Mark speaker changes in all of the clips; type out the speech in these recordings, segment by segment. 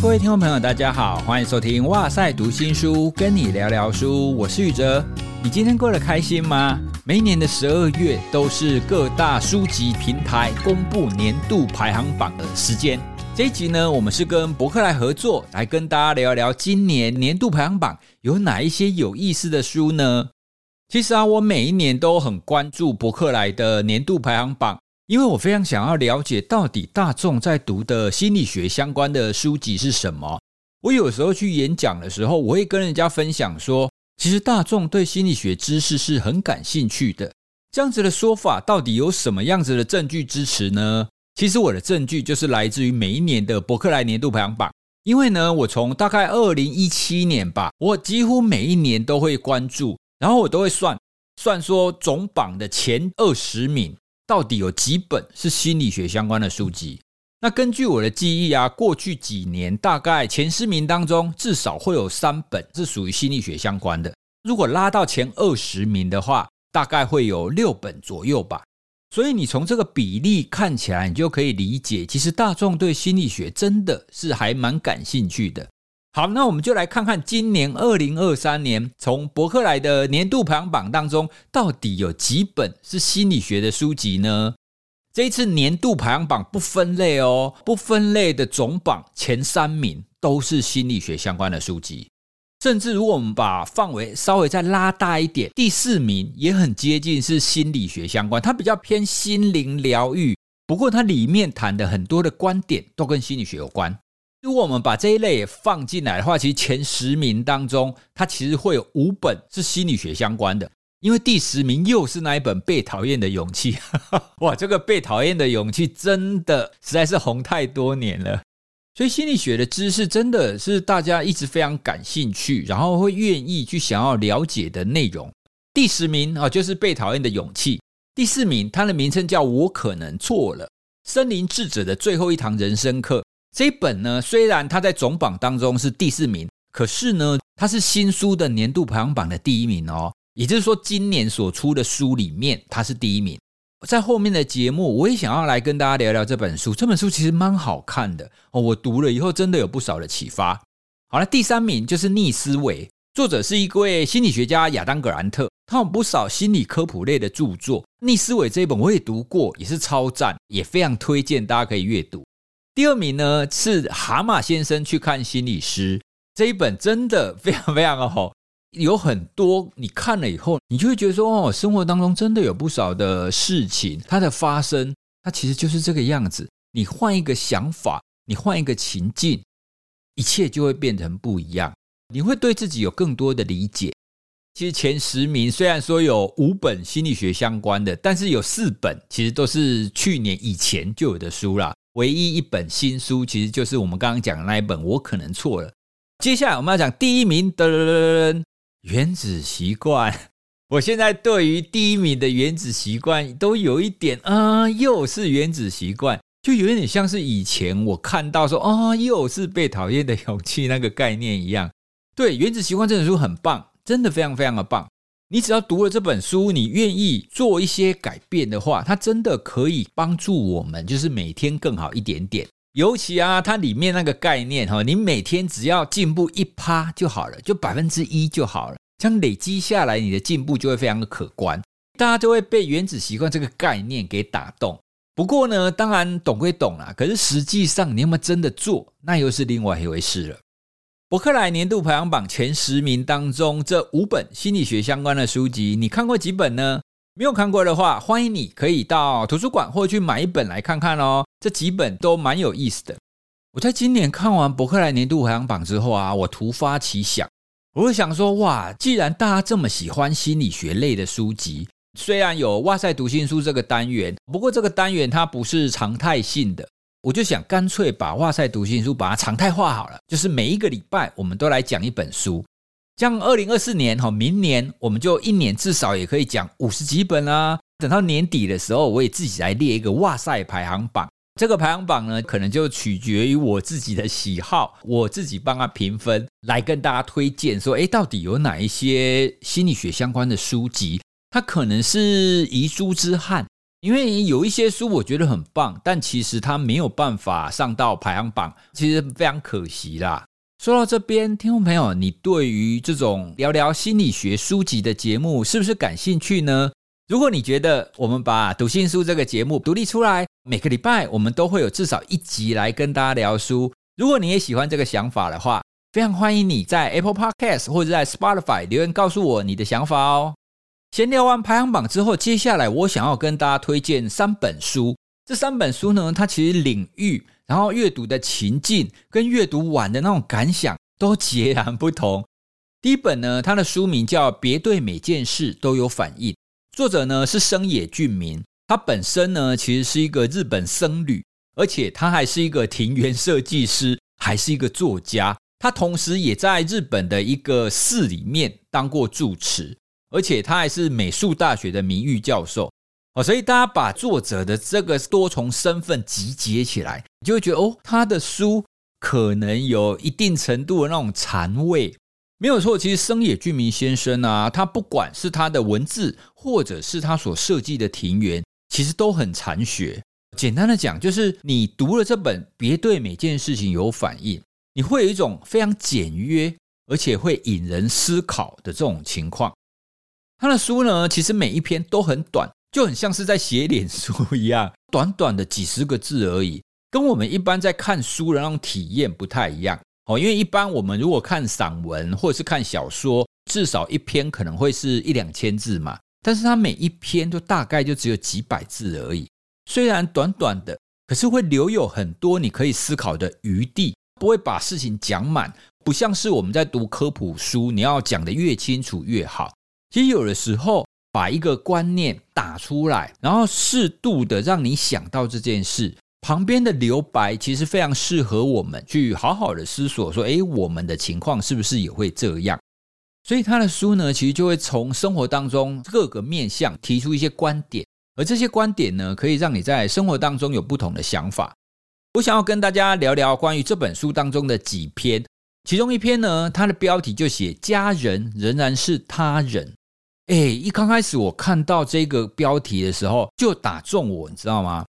Speaker 1: 各位听众朋友，大家好，欢迎收听《哇塞读新书》，跟你聊聊书，我是宇哲。你今天过得开心吗？每一年的十二月都是各大书籍平台公布年度排行榜的时间。这一集呢，我们是跟博客来合作，来跟大家聊一聊今年年度排行榜有哪一些有意思的书呢？其实啊，我每一年都很关注博客来的年度排行榜。因为我非常想要了解到底大众在读的心理学相关的书籍是什么。我有时候去演讲的时候，我会跟人家分享说，其实大众对心理学知识是很感兴趣的。这样子的说法到底有什么样子的证据支持呢？其实我的证据就是来自于每一年的博客来年度排行榜。因为呢，我从大概二零一七年吧，我几乎每一年都会关注，然后我都会算算说总榜的前二十名。到底有几本是心理学相关的书籍？那根据我的记忆啊，过去几年大概前十名当中至少会有三本是属于心理学相关的。如果拉到前二十名的话，大概会有六本左右吧。所以你从这个比例看起来，你就可以理解，其实大众对心理学真的是还蛮感兴趣的。好，那我们就来看看今年二零二三年从博客来的年度排行榜当中，到底有几本是心理学的书籍呢？这一次年度排行榜不分类哦，不分类的总榜前三名都是心理学相关的书籍，甚至如果我们把范围稍微再拉大一点，第四名也很接近是心理学相关，它比较偏心灵疗愈，不过它里面谈的很多的观点都跟心理学有关。如果我们把这一类也放进来的话，其实前十名当中，它其实会有五本是心理学相关的，因为第十名又是那一本《被讨厌的勇气》。哇，这个《被讨厌的勇气》真的实在是红太多年了，所以心理学的知识真的是大家一直非常感兴趣，然后会愿意去想要了解的内容。第十名啊，就是《被讨厌的勇气》；第四名，它的名称叫《我可能错了》，森林智者的最后一堂人生课。这一本呢，虽然它在总榜当中是第四名，可是呢，它是新书的年度排行榜的第一名哦。也就是说，今年所出的书里面，它是第一名。在后面的节目，我也想要来跟大家聊聊这本书。这本书其实蛮好看的哦，我读了以后真的有不少的启发。好了，第三名就是逆思维，作者是一位心理学家亚当·格兰特，他有不少心理科普类的著作。逆思维这一本我也读过，也是超赞，也非常推荐大家可以阅读。第二名呢是《蛤蟆先生去看心理师》这一本，真的非常非常的好，有很多你看了以后，你就会觉得说哦，生活当中真的有不少的事情，它的发生，它其实就是这个样子。你换一个想法，你换一个情境，一切就会变成不一样。你会对自己有更多的理解。其实前十名虽然说有五本心理学相关的，但是有四本其实都是去年以前就有的书啦。唯一一本新书，其实就是我们刚刚讲的那一本。我可能错了。接下来我们要讲第一名的《原子习惯》。我现在对于第一名的《原子习惯》都有一点啊，又是《原子习惯》，就有点像是以前我看到说啊，又是被讨厌的勇气那个概念一样。对，《原子习惯》这本书很棒，真的非常非常的棒。你只要读了这本书，你愿意做一些改变的话，它真的可以帮助我们，就是每天更好一点点。尤其啊，它里面那个概念哈，你每天只要进步一趴就好了，就百分之一就好了，这样累积下来，你的进步就会非常的可观。大家就会被原子习惯这个概念给打动。不过呢，当然懂归懂啦，可是实际上你有没有真的做，那又是另外一回事了。博客来年度排行榜前十名当中，这五本心理学相关的书籍，你看过几本呢？没有看过的话，欢迎你可以到图书馆或去买一本来看看哦。这几本都蛮有意思的。我在今年看完伯克莱年度排行榜之后啊，我突发奇想，我会想说，哇，既然大家这么喜欢心理学类的书籍，虽然有哇塞读心书这个单元，不过这个单元它不是常态性的。我就想干脆把哇塞读心书把它常态化好了，就是每一个礼拜我们都来讲一本书。像二零二四年哈，明年我们就一年至少也可以讲五十几本啊。等到年底的时候，我也自己来列一个哇塞排行榜。这个排行榜呢，可能就取决于我自己的喜好，我自己帮他评分，来跟大家推荐说，诶，到底有哪一些心理学相关的书籍，它可能是遗珠之憾。因为有一些书我觉得很棒，但其实它没有办法上到排行榜，其实非常可惜啦。说到这边，听众朋友，你对于这种聊聊心理学书籍的节目是不是感兴趣呢？如果你觉得我们把读心术这个节目独立出来，每个礼拜我们都会有至少一集来跟大家聊书。如果你也喜欢这个想法的话，非常欢迎你在 Apple Podcast 或者在 Spotify 留言告诉我你的想法哦。闲聊完排行榜之后，接下来我想要跟大家推荐三本书。这三本书呢，它其实领域。然后阅读的情境跟阅读完的那种感想都截然不同。第一本呢，它的书名叫《别对每件事都有反应》，作者呢是生野俊明，他本身呢其实是一个日本僧侣，而且他还是一个庭园设计师，还是一个作家。他同时也在日本的一个寺里面当过住持，而且他还是美术大学的名誉教授。哦，所以大家把作者的这个多重身份集结起来，你就会觉得哦，他的书可能有一定程度的那种禅味，没有错。其实生野俊明先生啊，他不管是他的文字，或者是他所设计的庭园，其实都很禅学。简单的讲，就是你读了这本，别对每件事情有反应，你会有一种非常简约，而且会引人思考的这种情况。他的书呢，其实每一篇都很短。就很像是在写脸书一样，短短的几十个字而已，跟我们一般在看书的那种体验不太一样哦。因为一般我们如果看散文或者是看小说，至少一篇可能会是一两千字嘛，但是它每一篇都大概就只有几百字而已。虽然短短的，可是会留有很多你可以思考的余地，不会把事情讲满，不像是我们在读科普书，你要讲得越清楚越好。其实有的时候。把一个观念打出来，然后适度的让你想到这件事，旁边的留白其实非常适合我们去好好的思索，说，诶，我们的情况是不是也会这样？所以他的书呢，其实就会从生活当中各个面向提出一些观点，而这些观点呢，可以让你在生活当中有不同的想法。我想要跟大家聊聊关于这本书当中的几篇，其中一篇呢，它的标题就写“家人仍然是他人”。哎，一刚开始我看到这个标题的时候，就打中我，你知道吗？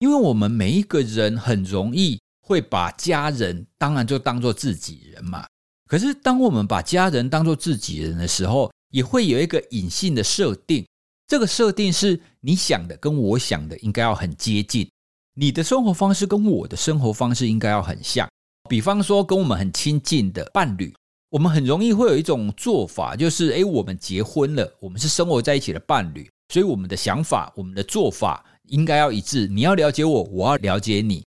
Speaker 1: 因为我们每一个人很容易会把家人，当然就当做自己人嘛。可是当我们把家人当做自己人的时候，也会有一个隐性的设定。这个设定是你想的跟我想的应该要很接近，你的生活方式跟我的生活方式应该要很像。比方说，跟我们很亲近的伴侣。我们很容易会有一种做法，就是诶，我们结婚了，我们是生活在一起的伴侣，所以我们的想法、我们的做法应该要一致。你要了解我，我要了解你。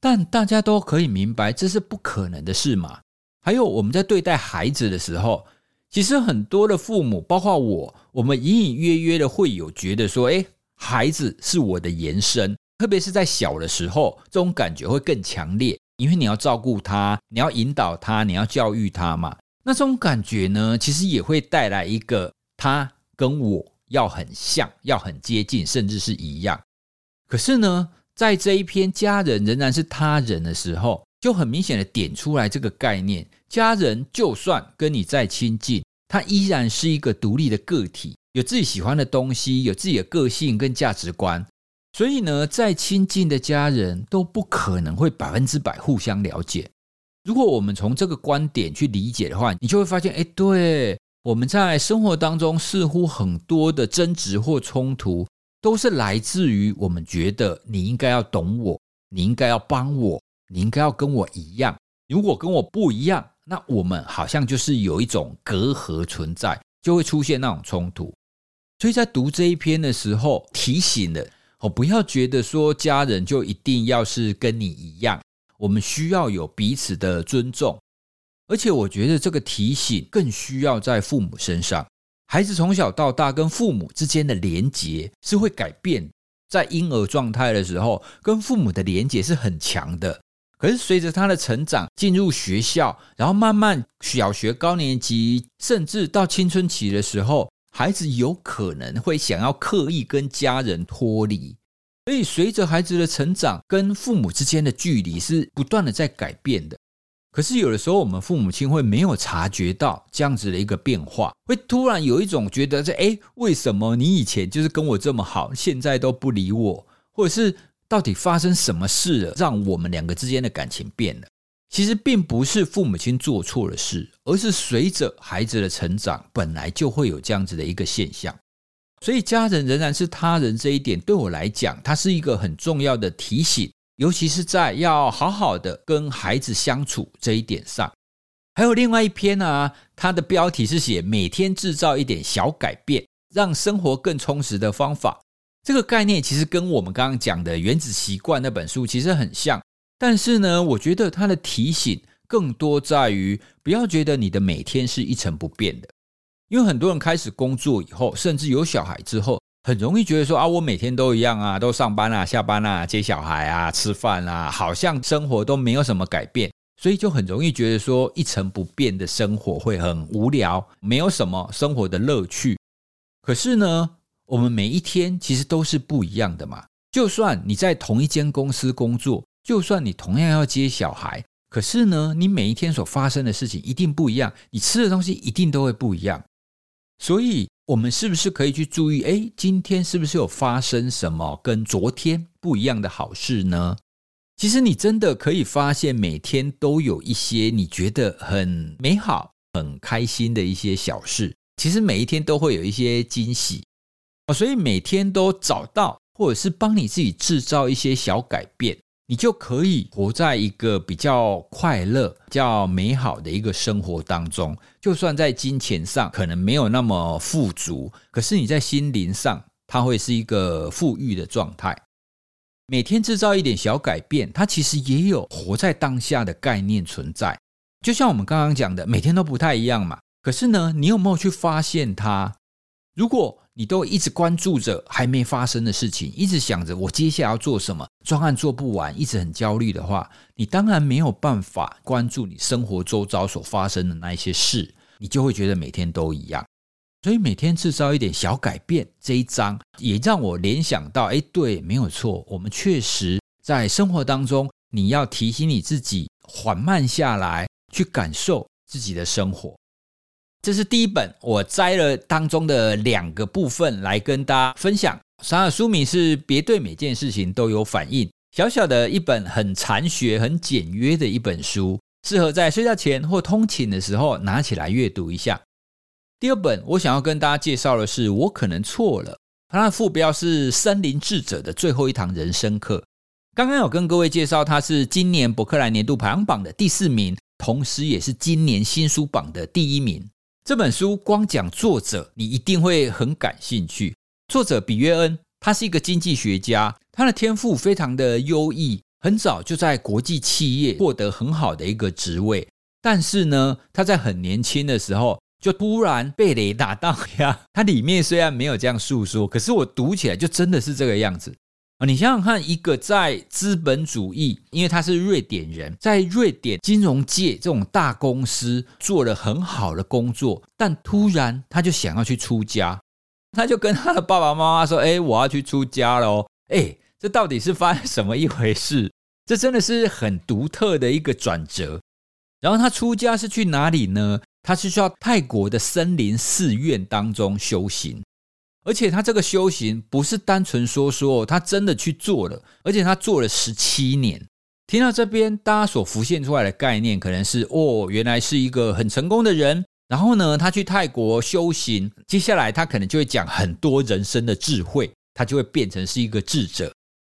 Speaker 1: 但大家都可以明白，这是不可能的事嘛。还有我们在对待孩子的时候，其实很多的父母，包括我，我们隐隐约约的会有觉得说，诶，孩子是我的延伸，特别是在小的时候，这种感觉会更强烈，因为你要照顾他，你要引导他，你要教育他嘛。那种感觉呢，其实也会带来一个他跟我要很像，要很接近，甚至是一样。可是呢，在这一篇家人仍然是他人的时候，就很明显的点出来这个概念：家人就算跟你再亲近，他依然是一个独立的个体，有自己喜欢的东西，有自己的个性跟价值观。所以呢，再亲近的家人都不可能会百分之百互相了解。如果我们从这个观点去理解的话，你就会发现，哎，对，我们在生活当中似乎很多的争执或冲突，都是来自于我们觉得你应该要懂我，你应该要帮我，你应该要跟我一样。如果跟我不一样，那我们好像就是有一种隔阂存在，就会出现那种冲突。所以在读这一篇的时候，提醒了哦，不要觉得说家人就一定要是跟你一样。我们需要有彼此的尊重，而且我觉得这个提醒更需要在父母身上。孩子从小到大跟父母之间的连结是会改变，在婴儿状态的时候，跟父母的连结是很强的。可是随着他的成长，进入学校，然后慢慢小学高年级，甚至到青春期的时候，孩子有可能会想要刻意跟家人脱离。所以，随着孩子的成长，跟父母之间的距离是不断的在改变的。可是有的时候，我们父母亲会没有察觉到这样子的一个变化，会突然有一种觉得，这诶，为什么你以前就是跟我这么好，现在都不理我，或者是到底发生什么事了，让我们两个之间的感情变了？其实并不是父母亲做错了事，而是随着孩子的成长，本来就会有这样子的一个现象。所以，家人仍然是他人这一点，对我来讲，它是一个很重要的提醒，尤其是在要好好的跟孩子相处这一点上。还有另外一篇呢、啊，它的标题是写“每天制造一点小改变，让生活更充实的方法”。这个概念其实跟我们刚刚讲的《原子习惯》那本书其实很像，但是呢，我觉得它的提醒更多在于，不要觉得你的每天是一成不变的。因为很多人开始工作以后，甚至有小孩之后，很容易觉得说啊，我每天都一样啊，都上班啊、下班啊、接小孩啊、吃饭啊，好像生活都没有什么改变，所以就很容易觉得说一成不变的生活会很无聊，没有什么生活的乐趣。可是呢，我们每一天其实都是不一样的嘛。就算你在同一间公司工作，就算你同样要接小孩，可是呢，你每一天所发生的事情一定不一样，你吃的东西一定都会不一样。所以，我们是不是可以去注意？诶，今天是不是有发生什么跟昨天不一样的好事呢？其实，你真的可以发现，每天都有一些你觉得很美好、很开心的一些小事。其实，每一天都会有一些惊喜。所以每天都找到，或者是帮你自己制造一些小改变。你就可以活在一个比较快乐、比较美好的一个生活当中。就算在金钱上可能没有那么富足，可是你在心灵上，它会是一个富裕的状态。每天制造一点小改变，它其实也有活在当下的概念存在。就像我们刚刚讲的，每天都不太一样嘛。可是呢，你有没有去发现它？如果你都一直关注着还没发生的事情，一直想着我接下来要做什么，专案做不完，一直很焦虑的话，你当然没有办法关注你生活周遭所发生的那一些事，你就会觉得每天都一样。所以每天制造一点小改变，这一章也让我联想到，哎，对，没有错，我们确实在生活当中，你要提醒你自己缓慢下来，去感受自己的生活。这是第一本，我摘了当中的两个部分来跟大家分享。它的书名是《别对每件事情都有反应》，小小的一本，很禅学、很简约的一本书，适合在睡觉前或通勤的时候拿起来阅读一下。第二本，我想要跟大家介绍的是《我可能错了》，它的副标是“森林智者的最后一堂人生课”。刚刚有跟各位介绍，它是今年博客来年度排行榜的第四名，同时也是今年新书榜的第一名。这本书光讲作者，你一定会很感兴趣。作者比约恩，他是一个经济学家，他的天赋非常的优异，很早就在国际企业获得很好的一个职位。但是呢，他在很年轻的时候就突然被雷打到呀。他里面虽然没有这样诉说，可是我读起来就真的是这个样子。啊，你想想看，一个在资本主义，因为他是瑞典人，在瑞典金融界这种大公司做了很好的工作，但突然他就想要去出家，他就跟他的爸爸妈妈说：“哎，我要去出家喽！”哎，这到底是发生什么一回事？这真的是很独特的一个转折。然后他出家是去哪里呢？他是去到泰国的森林寺院当中修行。而且他这个修行不是单纯说说，他真的去做了，而且他做了十七年。听到这边，大家所浮现出来的概念可能是：哦，原来是一个很成功的人。然后呢，他去泰国修行，接下来他可能就会讲很多人生的智慧，他就会变成是一个智者。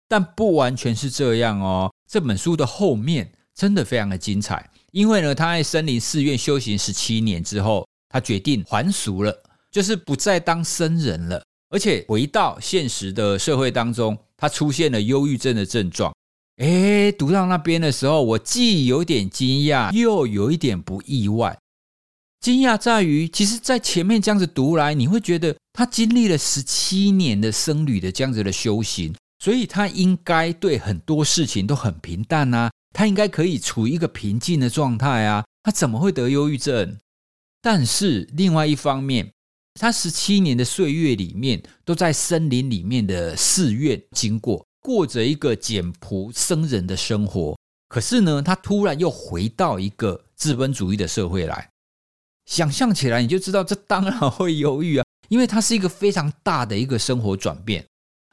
Speaker 1: 但不完全是这样哦。这本书的后面真的非常的精彩，因为呢，他在森林寺院修行十七年之后，他决定还俗了。就是不再当僧人了，而且回到现实的社会当中，他出现了忧郁症的症状。诶，读到那边的时候，我既有点惊讶，又有一点不意外。惊讶在于，其实，在前面这样子读来，你会觉得他经历了十七年的僧侣的这样子的修行，所以他应该对很多事情都很平淡啊，他应该可以处于一个平静的状态啊，他怎么会得忧郁症？但是另外一方面，他十七年的岁月里面，都在森林里面的寺院经过，过着一个简朴僧人的生活。可是呢，他突然又回到一个资本主义的社会来，想象起来你就知道，这当然会犹豫啊，因为他是一个非常大的一个生活转变，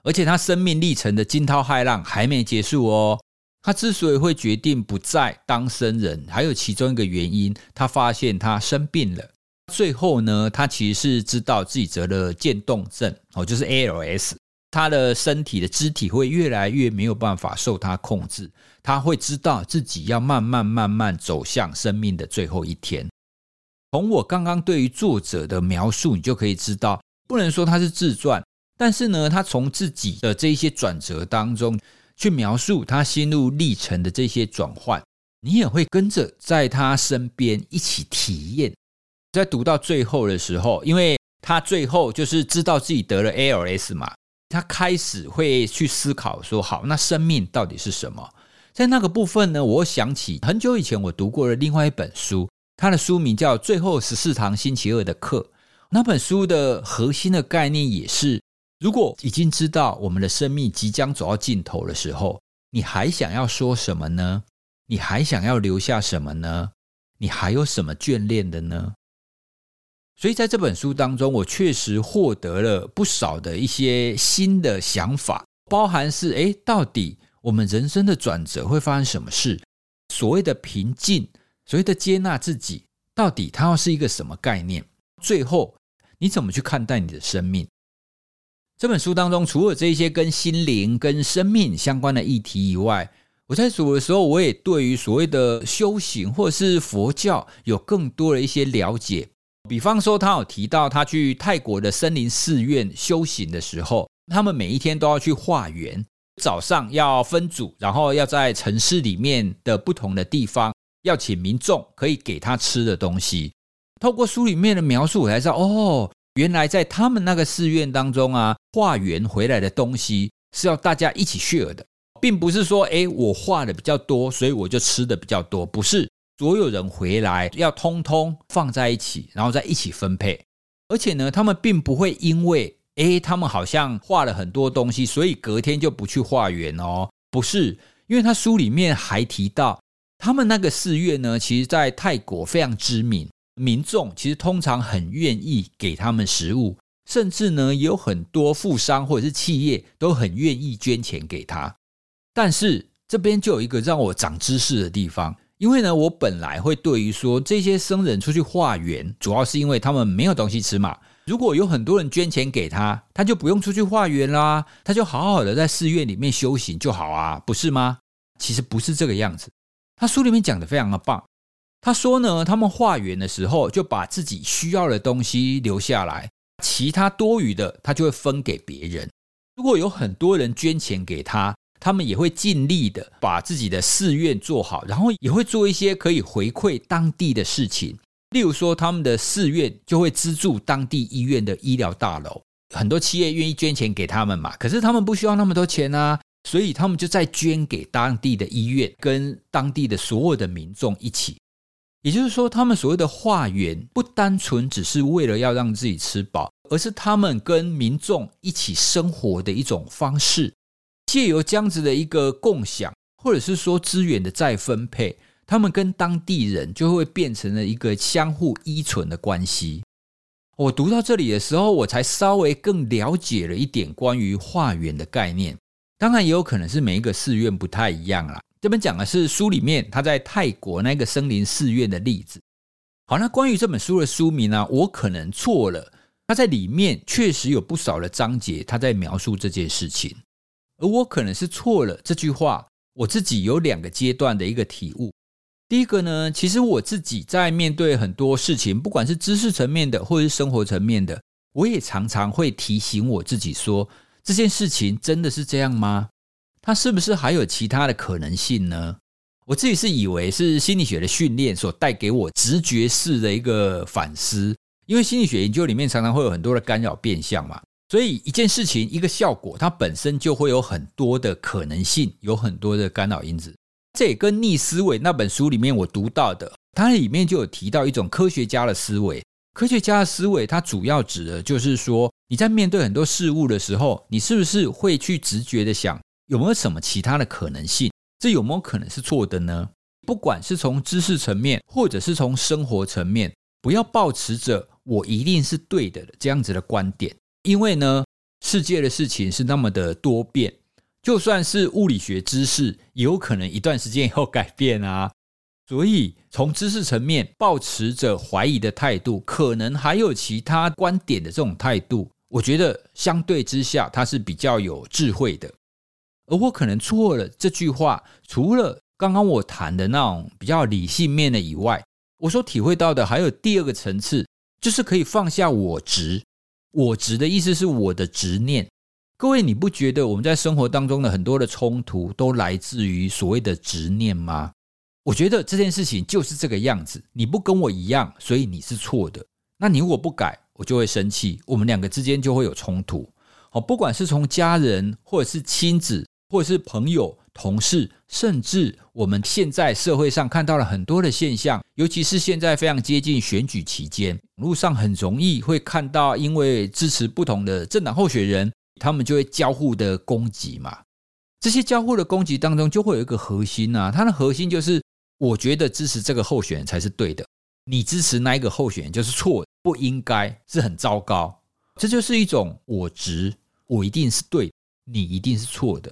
Speaker 1: 而且他生命历程的惊涛骇浪还没结束哦。他之所以会决定不再当僧人，还有其中一个原因，他发现他生病了。最后呢，他其实是知道自己得了渐冻症哦，就是 ALS。他的身体的肢体会越来越没有办法受他控制，他会知道自己要慢慢慢慢走向生命的最后一天。从我刚刚对于作者的描述，你就可以知道，不能说他是自传，但是呢，他从自己的这一些转折当中。去描述他心路历程的这些转换，你也会跟着在他身边一起体验。在读到最后的时候，因为他最后就是知道自己得了 ALS 嘛，他开始会去思考说：好，那生命到底是什么？在那个部分呢，我想起很久以前我读过的另外一本书，它的书名叫《最后十四堂星期二的课》。那本书的核心的概念也是。如果已经知道我们的生命即将走到尽头的时候，你还想要说什么呢？你还想要留下什么呢？你还有什么眷恋的呢？所以在这本书当中，我确实获得了不少的一些新的想法，包含是：诶，到底我们人生的转折会发生什么事？所谓的平静，所谓的接纳自己，到底它要是一个什么概念？最后，你怎么去看待你的生命？这本书当中，除了这些跟心灵、跟生命相关的议题以外，我在读的时候，我也对于所谓的修行或者是佛教有更多的一些了解。比方说，他有提到他去泰国的森林寺院修行的时候，他们每一天都要去化缘，早上要分组，然后要在城市里面的不同的地方，要请民众可以给他吃的东西。透过书里面的描述，我才知道哦。原来在他们那个寺院当中啊，化缘回来的东西是要大家一起 share 的，并不是说，诶，我化的比较多，所以我就吃的比较多，不是所有人回来要通通放在一起，然后再一起分配。而且呢，他们并不会因为，诶，他们好像化了很多东西，所以隔天就不去化缘哦，不是，因为他书里面还提到，他们那个寺院呢，其实在泰国非常知名。民众其实通常很愿意给他们食物，甚至呢，也有很多富商或者是企业都很愿意捐钱给他。但是这边就有一个让我长知识的地方，因为呢，我本来会对于说这些僧人出去化缘，主要是因为他们没有东西吃嘛。如果有很多人捐钱给他，他就不用出去化缘啦，他就好好的在寺院里面修行就好啊，不是吗？其实不是这个样子。他书里面讲的非常的棒。他说呢，他们化缘的时候就把自己需要的东西留下来，其他多余的他就会分给别人。如果有很多人捐钱给他，他们也会尽力的把自己的寺院做好，然后也会做一些可以回馈当地的事情。例如说，他们的寺院就会资助当地医院的医疗大楼，很多企业愿意捐钱给他们嘛。可是他们不需要那么多钱啊，所以他们就再捐给当地的医院，跟当地的所有的民众一起。也就是说，他们所谓的化缘，不单纯只是为了要让自己吃饱，而是他们跟民众一起生活的一种方式。借由这样子的一个共享，或者是说资源的再分配，他们跟当地人就会变成了一个相互依存的关系。我读到这里的时候，我才稍微更了解了一点关于化缘的概念。当然，也有可能是每一个寺院不太一样啦。这边讲的是书里面他在泰国那个森林寺院的例子。好，那关于这本书的书名呢，我可能错了。他在里面确实有不少的章节，他在描述这件事情，而我可能是错了。这句话我自己有两个阶段的一个体悟。第一个呢，其实我自己在面对很多事情，不管是知识层面的，或者是生活层面的，我也常常会提醒我自己说，这件事情真的是这样吗？它是不是还有其他的可能性呢？我自己是以为是心理学的训练所带给我直觉式的一个反思，因为心理学研究里面常常会有很多的干扰变相嘛，所以一件事情一个效果，它本身就会有很多的可能性，有很多的干扰因子。这也跟逆思维那本书里面我读到的，它里面就有提到一种科学家的思维。科学家的思维，它主要指的就是说，你在面对很多事物的时候，你是不是会去直觉的想，有没有什么其他的可能性？这有没有可能是错的呢？不管是从知识层面，或者是从生活层面，不要抱持着我一定是对的这样子的观点，因为呢，世界的事情是那么的多变，就算是物理学知识，也有可能一段时间以后改变啊。所以从知识层面抱持着怀疑的态度，可能还有其他观点的这种态度，我觉得相对之下，它是比较有智慧的。而我可能错了这句话，除了刚刚我谈的那种比较理性面的以外，我所体会到的还有第二个层次，就是可以放下我执。我执的意思是我的执念。各位，你不觉得我们在生活当中的很多的冲突都来自于所谓的执念吗？我觉得这件事情就是这个样子。你不跟我一样，所以你是错的。那你如果不改，我就会生气，我们两个之间就会有冲突。好，不管是从家人，或者是亲子。或者是朋友、同事，甚至我们现在社会上看到了很多的现象，尤其是现在非常接近选举期间，路上很容易会看到，因为支持不同的政党候选人，他们就会交互的攻击嘛。这些交互的攻击当中，就会有一个核心啊，它的核心就是，我觉得支持这个候选人才是对的，你支持那一个候选人就是错的，不应该，是很糟糕。这就是一种我执，我一定是对，你一定是错的。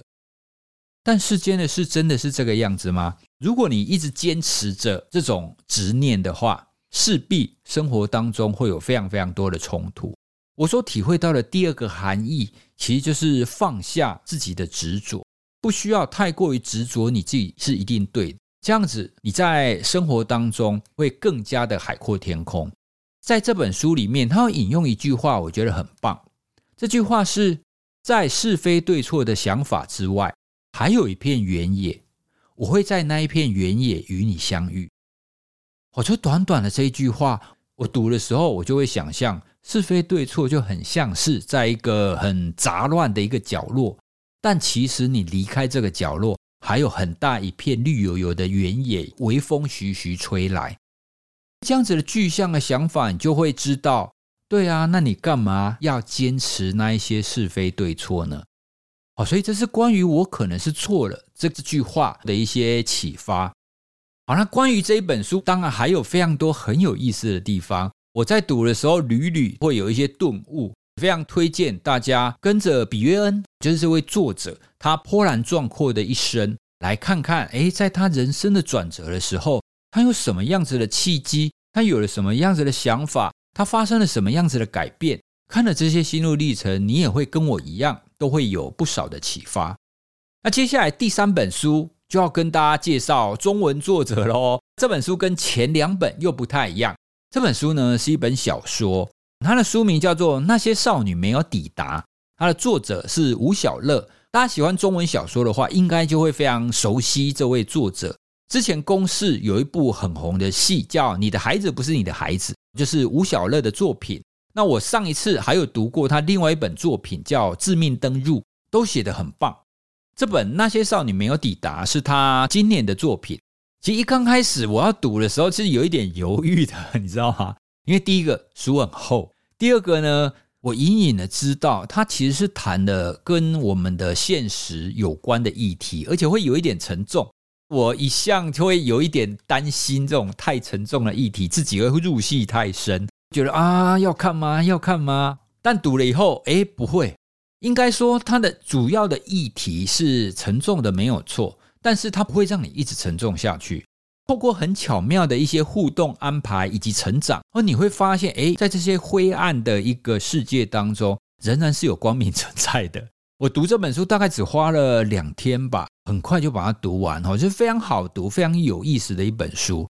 Speaker 1: 但世间的事真的是这个样子吗？如果你一直坚持着这种执念的话，势必生活当中会有非常非常多的冲突。我所体会到的第二个含义，其实就是放下自己的执着，不需要太过于执着你自己是一定对的。这样子你在生活当中会更加的海阔天空。在这本书里面，他引用一句话，我觉得很棒。这句话是在是非对错的想法之外。还有一片原野，我会在那一片原野与你相遇。我就短短的这一句话，我读的时候，我就会想象是非对错就很像是在一个很杂乱的一个角落，但其实你离开这个角落，还有很大一片绿油油的原野，微风徐徐吹来，这样子的具象的想法，你就会知道，对啊，那你干嘛要坚持那一些是非对错呢？所以这是关于我可能是错了这这句话的一些启发。好，那关于这一本书，当然还有非常多很有意思的地方。我在读的时候，屡屡会有一些顿悟，非常推荐大家跟着比约恩，就是这位作者，他波澜壮阔的一生，来看看，诶，在他人生的转折的时候，他有什么样子的契机，他有了什么样子的想法，他发生了什么样子的改变。看了这些心路历程，你也会跟我一样。都会有不少的启发。那接下来第三本书就要跟大家介绍中文作者喽。这本书跟前两本又不太一样。这本书呢是一本小说，它的书名叫做《那些少女没有抵达》，它的作者是吴小乐。大家喜欢中文小说的话，应该就会非常熟悉这位作者。之前公视有一部很红的戏叫《你的孩子不是你的孩子》，就是吴小乐的作品。那我上一次还有读过他另外一本作品，叫《致命登入》，都写得很棒。这本《那些少女没有抵达》是他今年的作品。其实一刚开始我要读的时候，其实有一点犹豫的，你知道吗？因为第一个书很厚，第二个呢，我隐隐的知道它其实是谈的跟我们的现实有关的议题，而且会有一点沉重。我一向就会有一点担心这种太沉重的议题，自己会入戏太深。觉得啊，要看吗？要看吗？但读了以后，诶，不会。应该说，它的主要的议题是沉重的，没有错。但是它不会让你一直沉重下去。透过很巧妙的一些互动安排以及成长，而你会发现，诶，在这些灰暗的一个世界当中，仍然是有光明存在的。我读这本书大概只花了两天吧，很快就把它读完，哦，就是非常好读、非常有意思的一本书。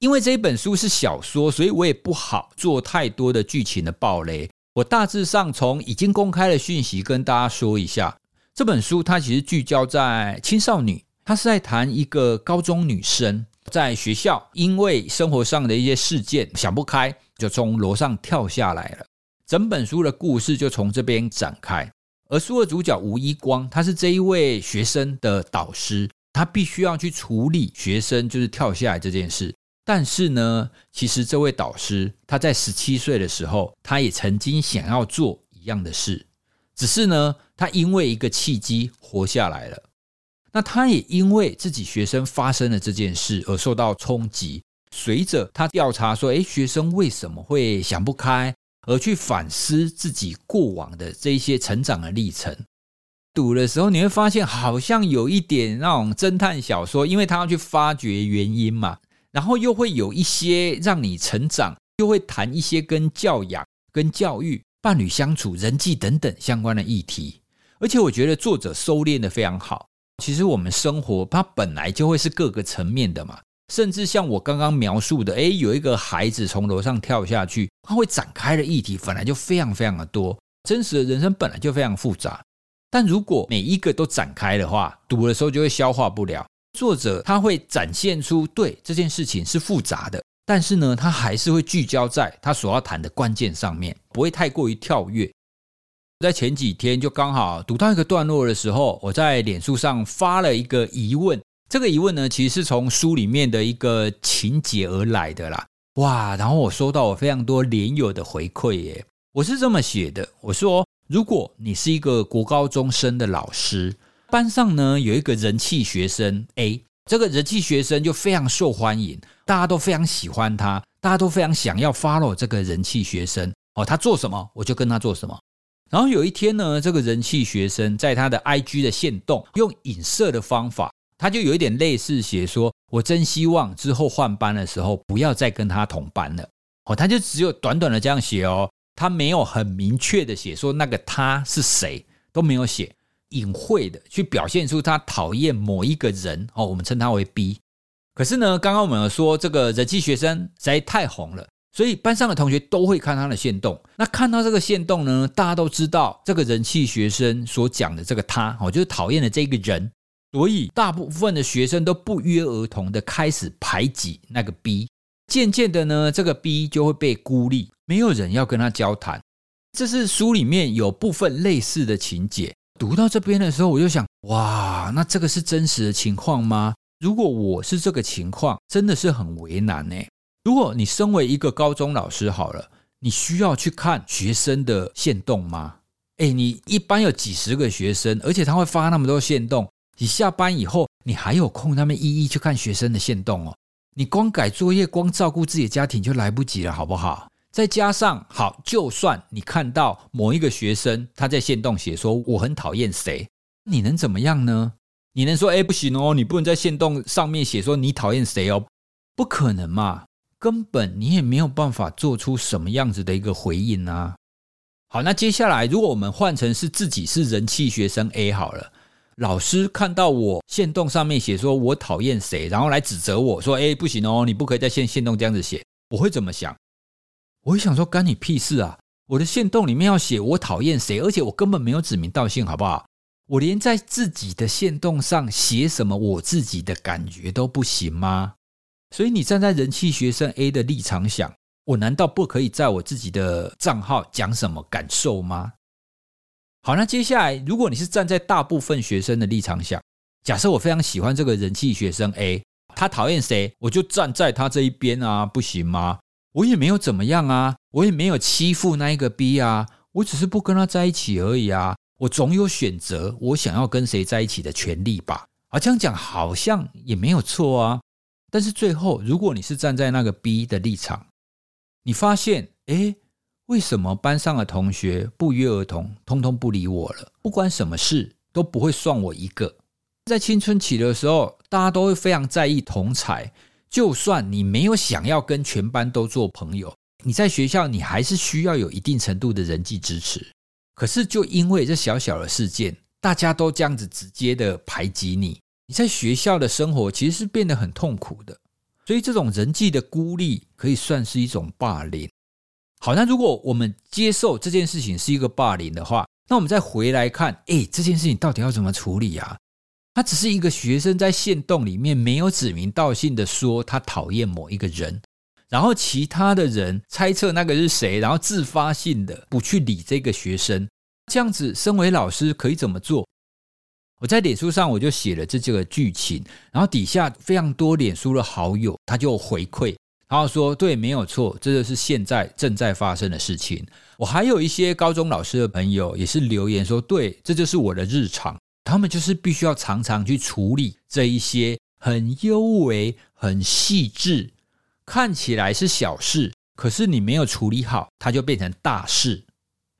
Speaker 1: 因为这一本书是小说，所以我也不好做太多的剧情的暴雷。我大致上从已经公开的讯息跟大家说一下，这本书它其实聚焦在青少女，它是在谈一个高中女生在学校因为生活上的一些事件想不开，就从楼上跳下来了。整本书的故事就从这边展开。而书的主角吴一光，他是这一位学生的导师，他必须要去处理学生就是跳下来这件事。但是呢，其实这位导师他在十七岁的时候，他也曾经想要做一样的事，只是呢，他因为一个契机活下来了。那他也因为自己学生发生了这件事而受到冲击。随着他调查说，诶，学生为什么会想不开，而去反思自己过往的这一些成长的历程。读的时候，你会发现好像有一点那种侦探小说，因为他要去发掘原因嘛，然后又会有一些让你成长，又会谈一些跟教养、跟教育、伴侣相处、人际等等相关的议题。而且我觉得作者收敛的非常好。其实我们生活它本来就会是各个层面的嘛，甚至像我刚刚描述的，诶，有一个孩子从楼上跳下去，他会展开的议题本来就非常非常的多。真实的人生本来就非常复杂，但如果每一个都展开的话，读的时候就会消化不了。作者他会展现出对这件事情是复杂的，但是呢，他还是会聚焦在他所要谈的关键上面，不会太过于跳跃。在前几天就刚好读到一个段落的时候，我在脸书上发了一个疑问。这个疑问呢，其实是从书里面的一个情节而来的啦。哇！然后我收到我非常多连友的回馈耶。我是这么写的：我说，如果你是一个国高中生的老师，班上呢有一个人气学生 A，这个人气学生就非常受欢迎，大家都非常喜欢他，大家都非常想要 follow 这个人气学生哦。他做什么，我就跟他做什么。然后有一天呢，这个人气学生在他的 IG 的线动用影射的方法，他就有一点类似写说：“我真希望之后换班的时候不要再跟他同班了。”哦，他就只有短短的这样写哦，他没有很明确的写说那个他是谁，都没有写，隐晦的去表现出他讨厌某一个人哦，我们称他为 B。可是呢，刚刚我们有说这个人气学生实在太红了。所以班上的同学都会看他的线动，那看到这个线动呢，大家都知道这个人气学生所讲的这个他，哦，就是讨厌的这个人，所以大部分的学生都不约而同的开始排挤那个 B，渐渐的呢，这个 B 就会被孤立，没有人要跟他交谈。这是书里面有部分类似的情节。读到这边的时候，我就想，哇，那这个是真实的情况吗？如果我是这个情况，真的是很为难呢。如果你身为一个高中老师好了，你需要去看学生的限动吗？诶，你一般有几十个学生，而且他会发那么多限动，你下班以后你还有空他们一一去看学生的限动哦？你光改作业、光照顾自己的家庭就来不及了，好不好？再加上好，就算你看到某一个学生他在线动写说我很讨厌谁，你能怎么样呢？你能说诶，不行哦，你不能在线动上面写说你讨厌谁哦？不可能嘛！根本你也没有办法做出什么样子的一个回应啊！好，那接下来如果我们换成是自己是人气学生 A 好了，老师看到我线动上面写说我讨厌谁，然后来指责我说：“哎，不行哦，你不可以在线线动这样子写。”我会怎么想？我会想说：“干你屁事啊！我的限动里面要写我讨厌谁，而且我根本没有指名道姓，好不好？我连在自己的限动上写什么我自己的感觉都不行吗？”所以你站在人气学生 A 的立场想，我难道不可以在我自己的账号讲什么感受吗？好，那接下来如果你是站在大部分学生的立场想，假设我非常喜欢这个人气学生 A，他讨厌谁，我就站在他这一边啊，不行吗？我也没有怎么样啊，我也没有欺负那一个 B 啊，我只是不跟他在一起而已啊，我总有选择我想要跟谁在一起的权利吧？啊，这样讲好像也没有错啊。但是最后，如果你是站在那个 B 的立场，你发现，诶，为什么班上的同学不约而同，通通不理我了？不管什么事都不会算我一个。在青春期的时候，大家都会非常在意同侪。就算你没有想要跟全班都做朋友，你在学校你还是需要有一定程度的人际支持。可是就因为这小小的事件，大家都这样子直接的排挤你。你在学校的生活其实是变得很痛苦的，所以这种人际的孤立可以算是一种霸凌。好，那如果我们接受这件事情是一个霸凌的话，那我们再回来看，诶，这件事情到底要怎么处理啊？他只是一个学生在限动里面没有指名道姓的说他讨厌某一个人，然后其他的人猜测那个是谁，然后自发性的不去理这个学生，这样子，身为老师可以怎么做？我在脸书上我就写了这几个剧情，然后底下非常多脸书的好友他就回馈，然后说对，没有错，这就是现在正在发生的事情。我还有一些高中老师的朋友也是留言说，对，这就是我的日常。他们就是必须要常常去处理这一些很幽微、很细致，看起来是小事，可是你没有处理好，它就变成大事。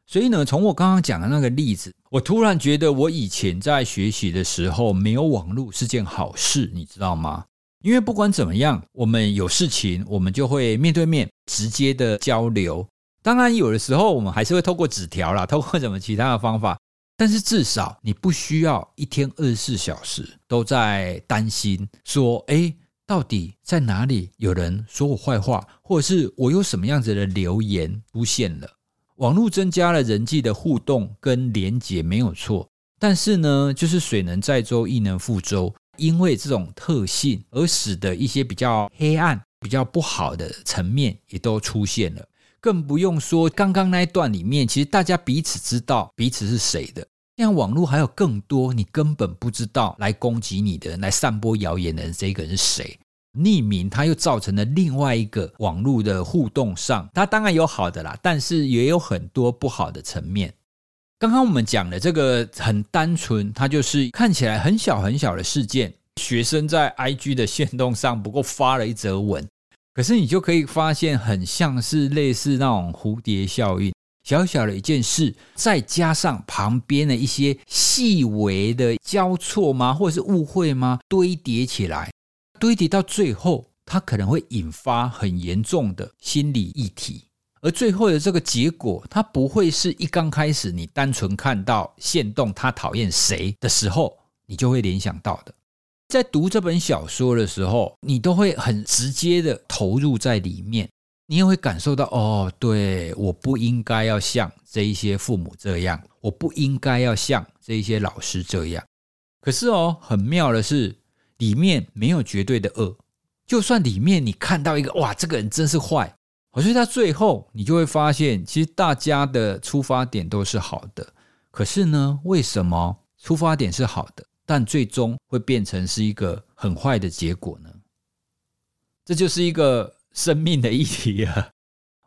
Speaker 1: 所以呢，从我刚刚讲的那个例子，我突然觉得我以前在学习的时候没有网络是件好事，你知道吗？因为不管怎么样，我们有事情，我们就会面对面直接的交流。当然，有的时候我们还是会透过纸条啦，透过什么其他的方法。但是至少你不需要一天二十四小时都在担心说，诶，到底在哪里有人说我坏话，或者是我有什么样子的留言出现了。网络增加了人际的互动跟连结，没有错。但是呢，就是水能载舟，亦能覆舟。因为这种特性，而使得一些比较黑暗、比较不好的层面也都出现了。更不用说刚刚那一段里面，其实大家彼此知道彼此是谁的。像网络还有更多你根本不知道来攻击你的人、来散播谣言的人，这个人是谁？匿名，它又造成了另外一个网络的互动上，它当然有好的啦，但是也有很多不好的层面。刚刚我们讲的这个很单纯，它就是看起来很小很小的事件，学生在 IG 的线动上不过发了一则文。可是你就可以发现，很像是类似那种蝴蝶效应，小小的一件事，再加上旁边的一些细微的交错吗，或者是误会吗？堆叠起来，堆叠到最后，它可能会引发很严重的心理议题。而最后的这个结果，它不会是一刚开始你单纯看到线动他讨厌谁的时候，你就会联想到的。在读这本小说的时候，你都会很直接的投入在里面，你也会感受到哦，对，我不应该要像这一些父母这样，我不应该要像这一些老师这样。可是哦，很妙的是，里面没有绝对的恶，就算里面你看到一个哇，这个人真是坏，所以他最后你就会发现，其实大家的出发点都是好的。可是呢，为什么出发点是好的？但最终会变成是一个很坏的结果呢？这就是一个生命的议题啊。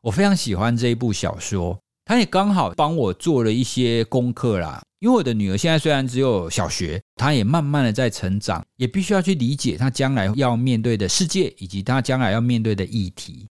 Speaker 1: 我非常喜欢这一部小说，它也刚好帮我做了一些功课啦。因为我的女儿现在虽然只有小学，她也慢慢的在成长，也必须要去理解她将来要面对的世界，以及她将来要面对的议题。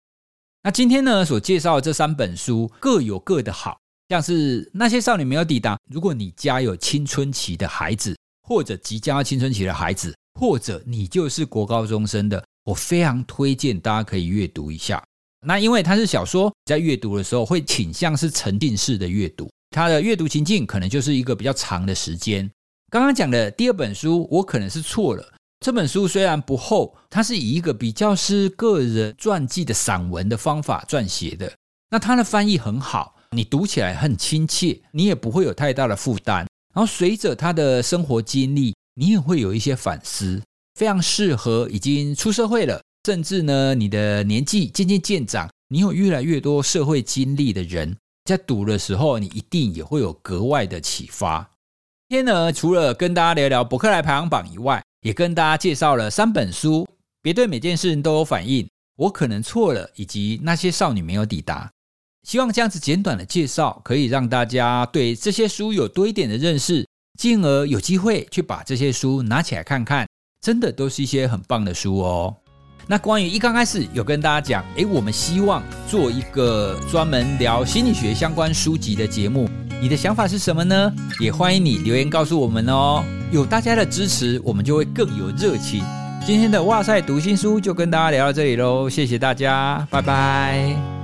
Speaker 1: 那今天呢，所介绍的这三本书各有各的好，像是那些少女没有抵达。如果你家有青春期的孩子，或者即将要青春期的孩子，或者你就是国高中生的，我非常推荐大家可以阅读一下。那因为它是小说，在阅读的时候会倾向是沉浸式的阅读，它的阅读情境可能就是一个比较长的时间。刚刚讲的第二本书，我可能是错了。这本书虽然不厚，它是以一个比较是个人传记的散文的方法撰写的。那它的翻译很好，你读起来很亲切，你也不会有太大的负担。然后随着他的生活经历，你也会有一些反思，非常适合已经出社会了，甚至呢，你的年纪渐渐渐长，你有越来越多社会经历的人，在读的时候，你一定也会有格外的启发。今天呢，除了跟大家聊聊博客来排行榜以外，也跟大家介绍了三本书，别对每件事情都有反应，我可能错了，以及那些少女没有抵达。希望这样子简短的介绍，可以让大家对这些书有多一点的认识，进而有机会去把这些书拿起来看看，真的都是一些很棒的书哦。那关于一刚开始有跟大家讲，诶，我们希望做一个专门聊心理学相关书籍的节目，你的想法是什么呢？也欢迎你留言告诉我们哦。有大家的支持，我们就会更有热情。今天的哇塞读心书就跟大家聊到这里喽，谢谢大家，拜拜。